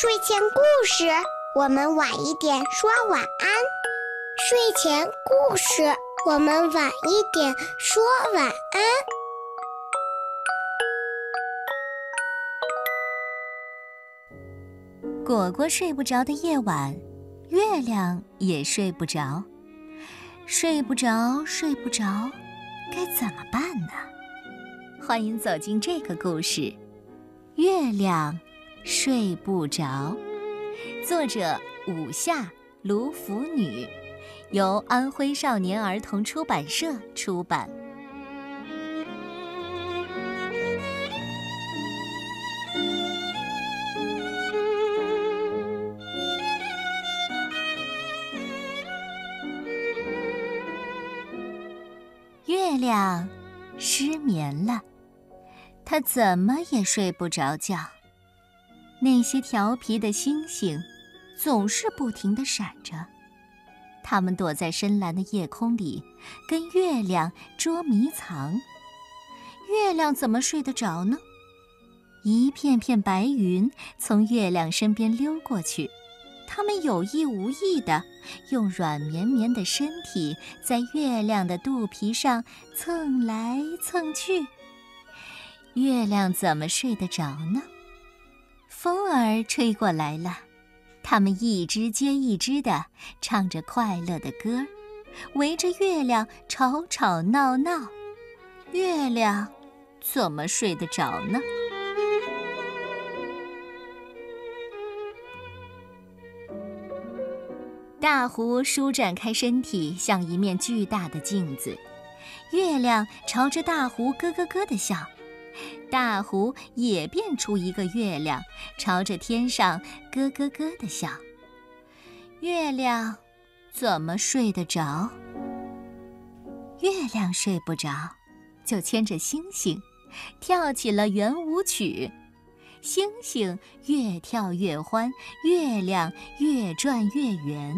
睡前故事，我们晚一点说晚安。睡前故事，我们晚一点说晚安。果果睡不着的夜晚，月亮也睡不着。睡不着，睡不着，该怎么办呢？欢迎走进这个故事，《月亮睡不着》，作者武夏卢浮女，由安徽少年儿童出版社出版。月亮失眠了，它怎么也睡不着觉。那些调皮的星星总是不停地闪着，它们躲在深蓝的夜空里，跟月亮捉迷藏。月亮怎么睡得着呢？一片片白云从月亮身边溜过去。它们有意无意地用软绵绵的身体在月亮的肚皮上蹭来蹭去。月亮怎么睡得着呢？风儿吹过来了，它们一只接一只的唱着快乐的歌，围着月亮吵吵闹闹。月亮怎么睡得着呢？大湖舒展开身体，像一面巨大的镜子。月亮朝着大湖咯咯咯的笑，大湖也变出一个月亮，朝着天上咯咯咯地笑。月亮怎么睡得着？月亮睡不着，就牵着星星，跳起了圆舞曲。星星越跳越欢，月亮越转越圆。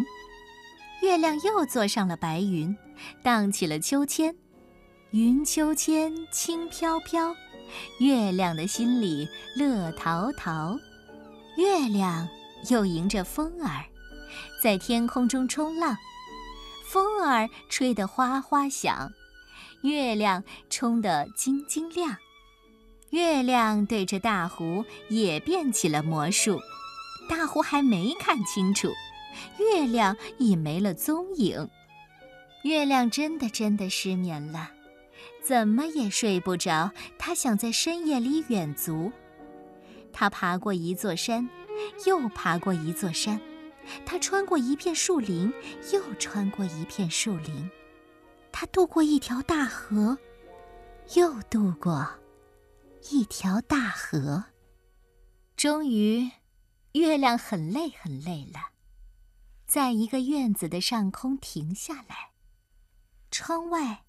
月亮又坐上了白云，荡起了秋千。云秋千轻飘飘，月亮的心里乐陶陶。月亮又迎着风儿，在天空中冲浪。风儿吹得哗哗响，月亮冲得晶晶亮。月亮对着大湖也变起了魔术，大湖还没看清楚，月亮已没了踪影。月亮真的真的失眠了，怎么也睡不着。它想在深夜里远足。它爬过一座山，又爬过一座山；它穿过一片树林，又穿过一片树林；它渡过一条大河，又渡过。一条大河。终于，月亮很累很累了，在一个院子的上空停下来。窗外，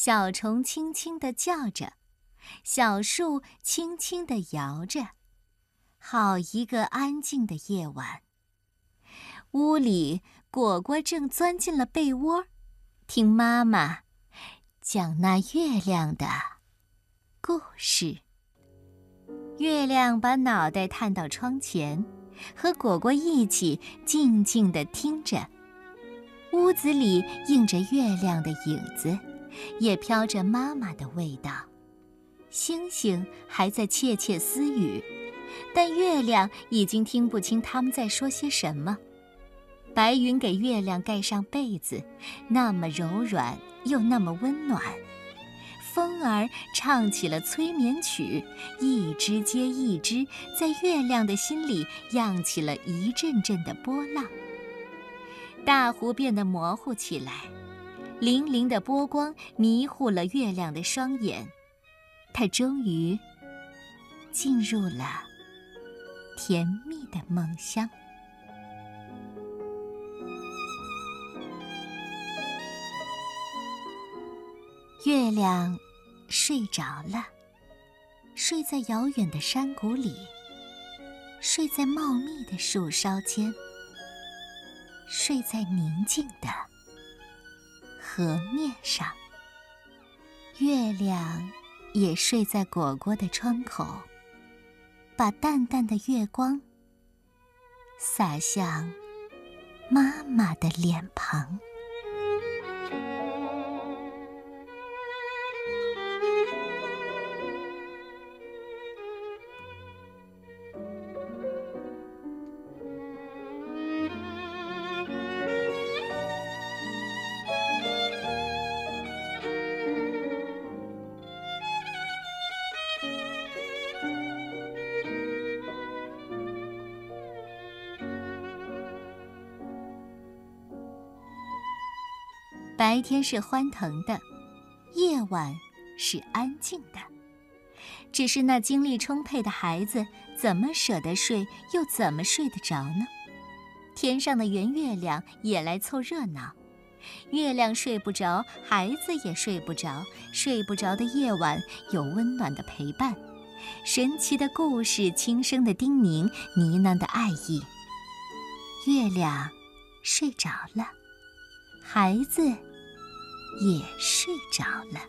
小虫轻轻地叫着，小树轻轻地摇着。好一个安静的夜晚。屋里，果果正钻进了被窝，听妈妈讲那月亮的。故事。月亮把脑袋探到窗前，和果果一起静静地听着。屋子里映着月亮的影子，也飘着妈妈的味道。星星还在窃窃私语，但月亮已经听不清他们在说些什么。白云给月亮盖上被子，那么柔软又那么温暖。风儿唱起了催眠曲，一支接一支，在月亮的心里漾起了一阵阵的波浪。大湖变得模糊起来，粼粼的波光迷糊了月亮的双眼，它终于进入了甜蜜的梦乡。月亮。睡着了，睡在遥远的山谷里，睡在茂密的树梢间，睡在宁静的河面上。月亮也睡在果果的窗口，把淡淡的月光洒向妈妈的脸庞。白天是欢腾的，夜晚是安静的。只是那精力充沛的孩子，怎么舍得睡，又怎么睡得着呢？天上的圆月亮也来凑热闹。月亮睡不着，孩子也睡不着。睡不着的夜晚，有温暖的陪伴，神奇的故事，轻声的叮咛，呢喃的爱意。月亮睡着了，孩子。也睡着了。